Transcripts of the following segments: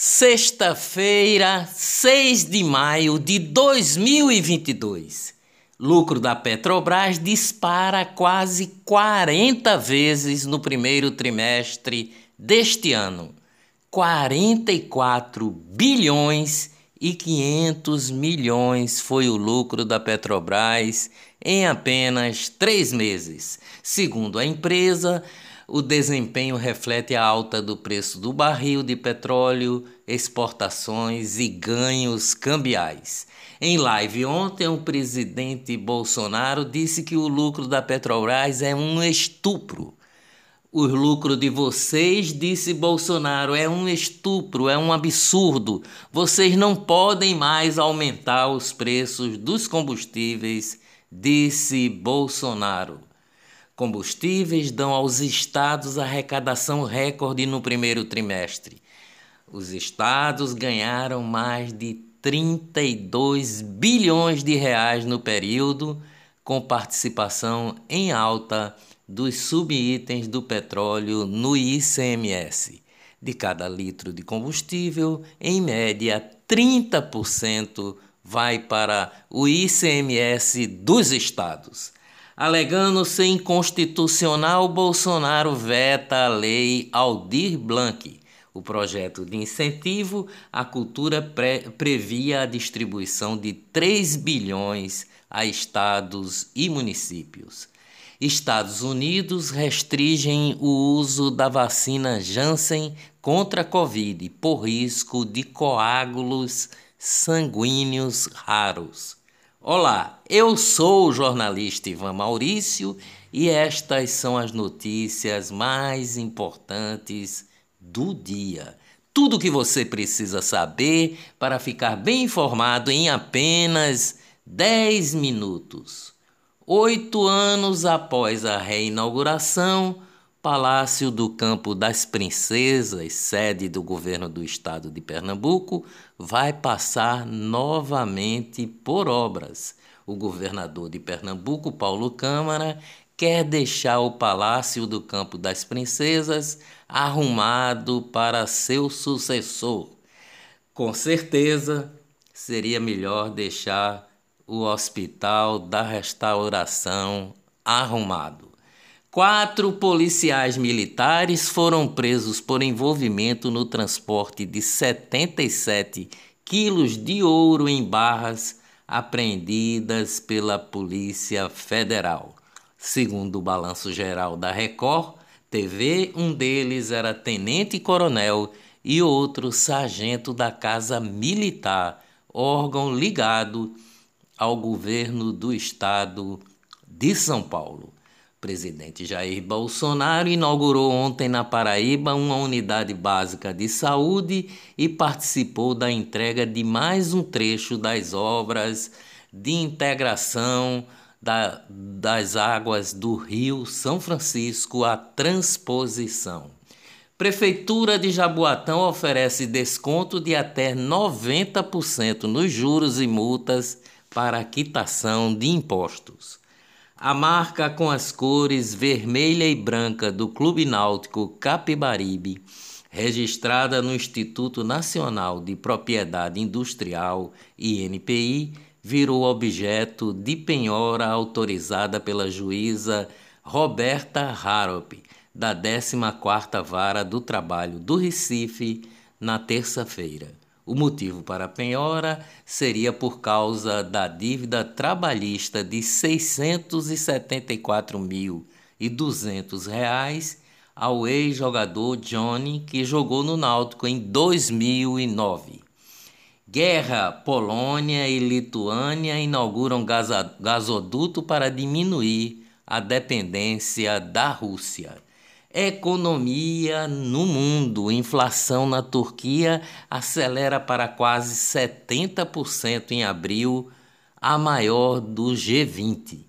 Sexta-feira, 6 de maio de 2022. Lucro da Petrobras dispara quase 40 vezes no primeiro trimestre deste ano. 44 bilhões e 500 milhões foi o lucro da Petrobras em apenas três meses. Segundo a empresa, o desempenho reflete a alta do preço do barril de petróleo, exportações e ganhos cambiais. Em live ontem, o presidente Bolsonaro disse que o lucro da Petrobras é um estupro. O lucro de vocês, disse Bolsonaro, é um estupro, é um absurdo. Vocês não podem mais aumentar os preços dos combustíveis, disse Bolsonaro. Combustíveis dão aos estados arrecadação recorde no primeiro trimestre. Os estados ganharam mais de 32 bilhões de reais no período, com participação em alta dos subitens do petróleo no ICMS. De cada litro de combustível, em média, 30% vai para o ICMS dos estados. Alegando ser inconstitucional, Bolsonaro veta a lei Aldir Blanc. O projeto de incentivo à cultura pre previa a distribuição de 3 bilhões a estados e municípios. Estados Unidos restringem o uso da vacina Janssen contra a Covid por risco de coágulos sanguíneos raros. Olá, eu sou o jornalista Ivan Maurício e estas são as notícias mais importantes do dia. Tudo o que você precisa saber para ficar bem informado em apenas 10 minutos. Oito anos após a reinauguração, Palácio do Campo das Princesas, sede do governo do estado de Pernambuco, vai passar novamente por obras. O governador de Pernambuco, Paulo Câmara, quer deixar o Palácio do Campo das Princesas arrumado para seu sucessor. Com certeza, seria melhor deixar o Hospital da Restauração arrumado. Quatro policiais militares foram presos por envolvimento no transporte de 77 quilos de ouro em barras apreendidas pela Polícia Federal. Segundo o balanço geral da Record TV, um deles era tenente-coronel e outro sargento da Casa Militar, órgão ligado ao governo do estado de São Paulo. Presidente Jair Bolsonaro inaugurou ontem na Paraíba uma unidade básica de saúde e participou da entrega de mais um trecho das obras de integração da, das águas do Rio São Francisco à transposição. Prefeitura de Jaboatão oferece desconto de até 90% nos juros e multas para quitação de impostos. A marca com as cores vermelha e branca do Clube Náutico Capibaribe, registrada no Instituto Nacional de Propriedade Industrial, INPI, virou objeto de penhora autorizada pela juíza Roberta Harop, da 14ª Vara do Trabalho do Recife, na terça-feira. O motivo para a penhora seria por causa da dívida trabalhista de R$ 674.200 ao ex-jogador Johnny, que jogou no Náutico em 2009. Guerra: Polônia e Lituânia inauguram gasoduto para diminuir a dependência da Rússia. Economia no mundo. Inflação na Turquia acelera para quase 70% em abril, a maior do G20.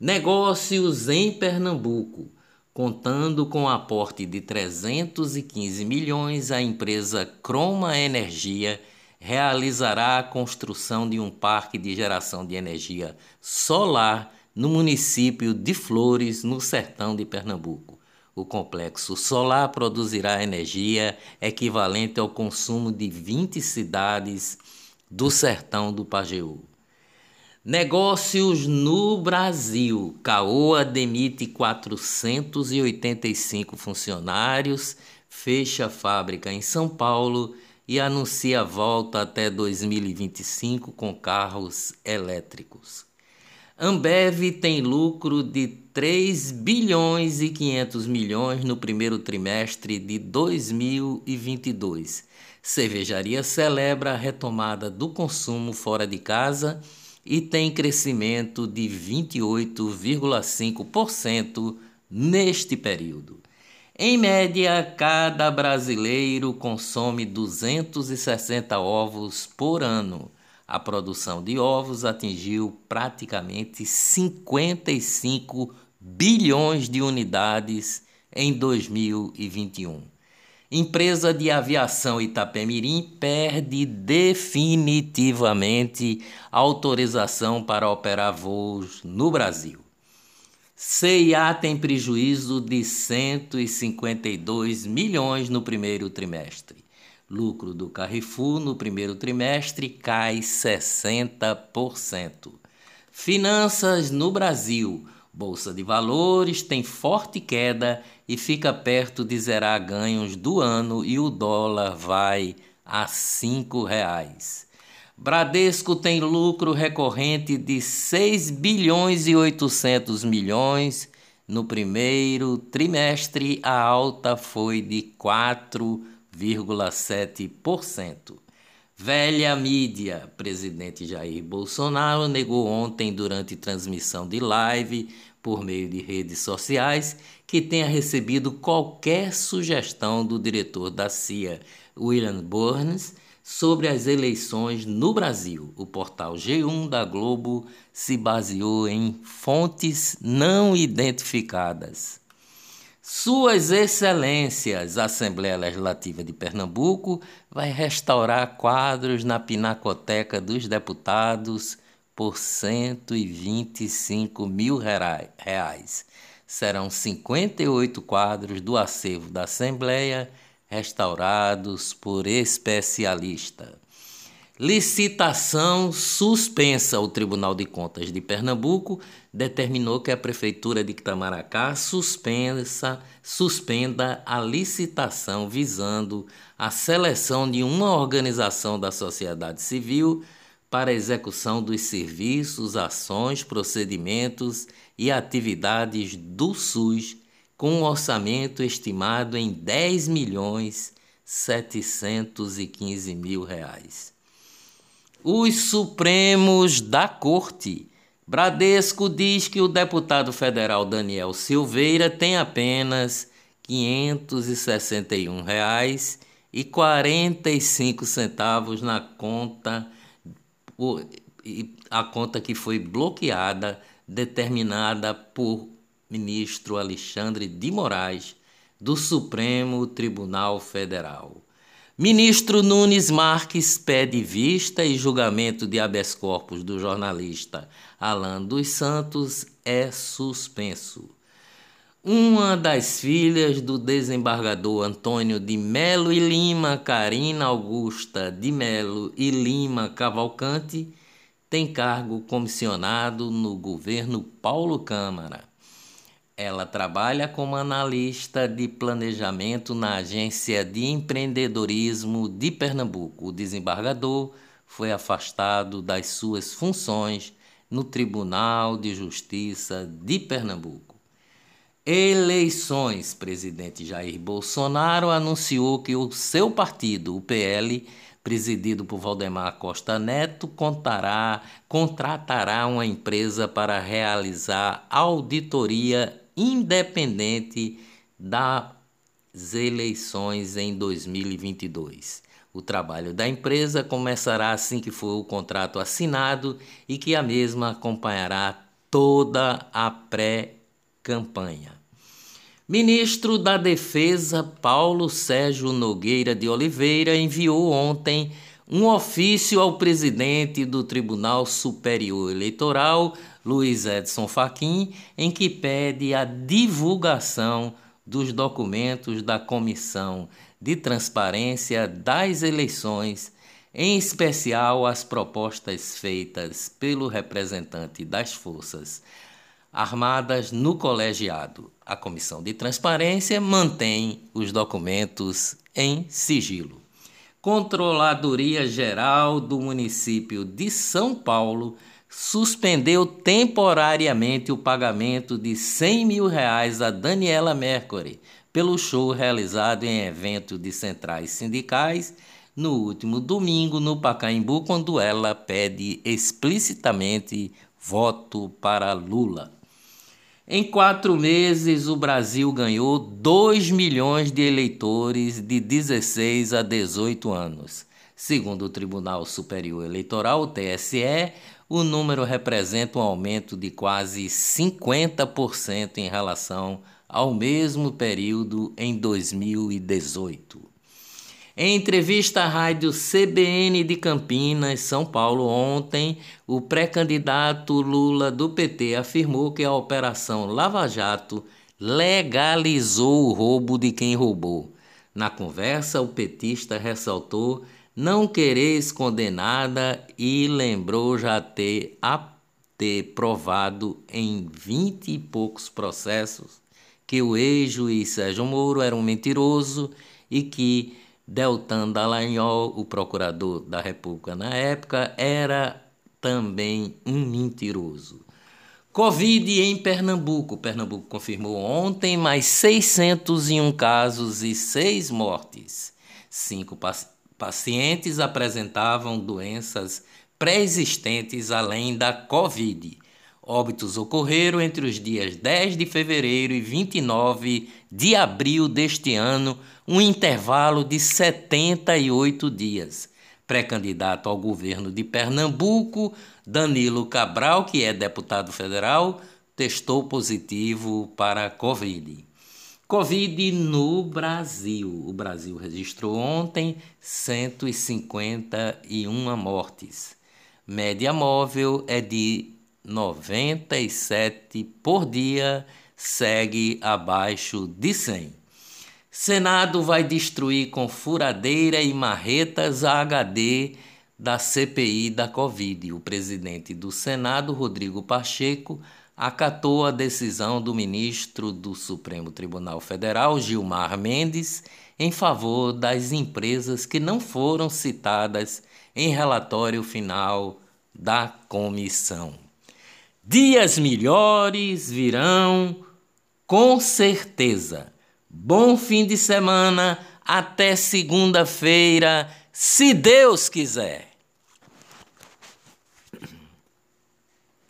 Negócios em Pernambuco. Contando com aporte de 315 milhões, a empresa Croma Energia realizará a construção de um parque de geração de energia solar no município de Flores, no sertão de Pernambuco. O complexo solar produzirá energia equivalente ao consumo de 20 cidades do sertão do Pajeú. Negócios no Brasil. Caoa demite 485 funcionários, fecha fábrica em São Paulo e anuncia volta até 2025 com carros elétricos. Ambev tem lucro de 3 bilhões e 500 milhões no primeiro trimestre de 2022. Cervejaria celebra a retomada do consumo fora de casa e tem crescimento de 28,5% neste período. Em média, cada brasileiro consome 260 ovos por ano. A produção de ovos atingiu praticamente 55 bilhões de unidades em 2021. Empresa de aviação Itapemirim perde definitivamente autorização para operar voos no Brasil. CIA tem prejuízo de 152 milhões no primeiro trimestre. Lucro do Carrefour no primeiro trimestre cai 60%. Finanças no Brasil. Bolsa de Valores tem forte queda e fica perto de zerar ganhos do ano e o dólar vai a R$ 5,00. Bradesco tem lucro recorrente de 6 bilhões e 800 milhões. No primeiro trimestre, a alta foi de 4,7%. Velha mídia. Presidente Jair Bolsonaro negou ontem, durante transmissão de live por meio de redes sociais, que tenha recebido qualquer sugestão do diretor da CIA, William Burns, sobre as eleições no Brasil. O portal G1 da Globo se baseou em fontes não identificadas. Suas Excelências, a Assembleia Legislativa de Pernambuco vai restaurar quadros na Pinacoteca dos Deputados por 125 mil reais. Serão 58 quadros do acervo da Assembleia restaurados por especialista. Licitação suspensa. O Tribunal de Contas de Pernambuco determinou que a Prefeitura de Itamaracá suspensa, suspenda a licitação visando a seleção de uma organização da sociedade civil para execução dos serviços, ações, procedimentos e atividades do SUS, com um orçamento estimado em 10 milhões 715 mil reais os Supremos da Corte. Bradesco diz que o deputado federal Daniel Silveira tem apenas R$ 561,45 na conta, a conta que foi bloqueada, determinada por ministro Alexandre de Moraes, do Supremo Tribunal Federal. Ministro Nunes Marques pede vista e julgamento de habeas corpus do jornalista Alan dos Santos é suspenso. Uma das filhas do desembargador Antônio de Melo e Lima, Carina Augusta de Melo e Lima Cavalcante, tem cargo comissionado no governo Paulo Câmara. Ela trabalha como analista de planejamento na Agência de Empreendedorismo de Pernambuco. O desembargador foi afastado das suas funções no Tribunal de Justiça de Pernambuco. Eleições. Presidente Jair Bolsonaro anunciou que o seu partido, o PL, presidido por Valdemar Costa Neto, contará, contratará uma empresa para realizar auditoria independente das eleições em 2022. O trabalho da empresa começará assim que for o contrato assinado e que a mesma acompanhará toda a pré-campanha. Ministro da Defesa Paulo Sérgio Nogueira de Oliveira enviou ontem um ofício ao presidente do Tribunal Superior Eleitoral, Luiz Edson Fachin, em que pede a divulgação dos documentos da Comissão de Transparência das Eleições, em especial as propostas feitas pelo representante das Forças Armadas no colegiado. A Comissão de Transparência mantém os documentos em sigilo. Controladoria Geral do município de São Paulo suspendeu temporariamente o pagamento de 100 mil reais a Daniela Mercury pelo show realizado em evento de centrais sindicais no último domingo no Pacaembu, quando ela pede explicitamente voto para Lula. Em quatro meses, o Brasil ganhou 2 milhões de eleitores de 16 a 18 anos. Segundo o Tribunal Superior Eleitoral, o TSE, o número representa um aumento de quase 50% em relação ao mesmo período em 2018. Em entrevista à rádio CBN de Campinas, São Paulo, ontem, o pré-candidato Lula do PT afirmou que a Operação Lava Jato legalizou o roubo de quem roubou. Na conversa, o petista ressaltou não querer esconder nada e lembrou já ter, a, ter provado em vinte e poucos processos que o ex-juiz Sérgio Moro era um mentiroso e que Deltan Dallagnol, o procurador da República na época, era também um mentiroso. Covid em Pernambuco. Pernambuco confirmou ontem mais 601 casos e 6 mortes. Cinco pacientes apresentavam doenças pré-existentes além da Covid. Óbitos ocorreram entre os dias 10 de fevereiro e 29 de abril deste ano, um intervalo de 78 dias. Pré-candidato ao governo de Pernambuco, Danilo Cabral, que é deputado federal, testou positivo para a Covid. Covid no Brasil. O Brasil registrou ontem 151 mortes. Média móvel é de 97 por dia, segue abaixo de 100. Senado vai destruir com furadeira e marretas a HD da CPI da Covid. O presidente do Senado, Rodrigo Pacheco, acatou a decisão do ministro do Supremo Tribunal Federal, Gilmar Mendes, em favor das empresas que não foram citadas em relatório final da comissão. Dias melhores virão, com certeza. Bom fim de semana, até segunda-feira, se Deus quiser.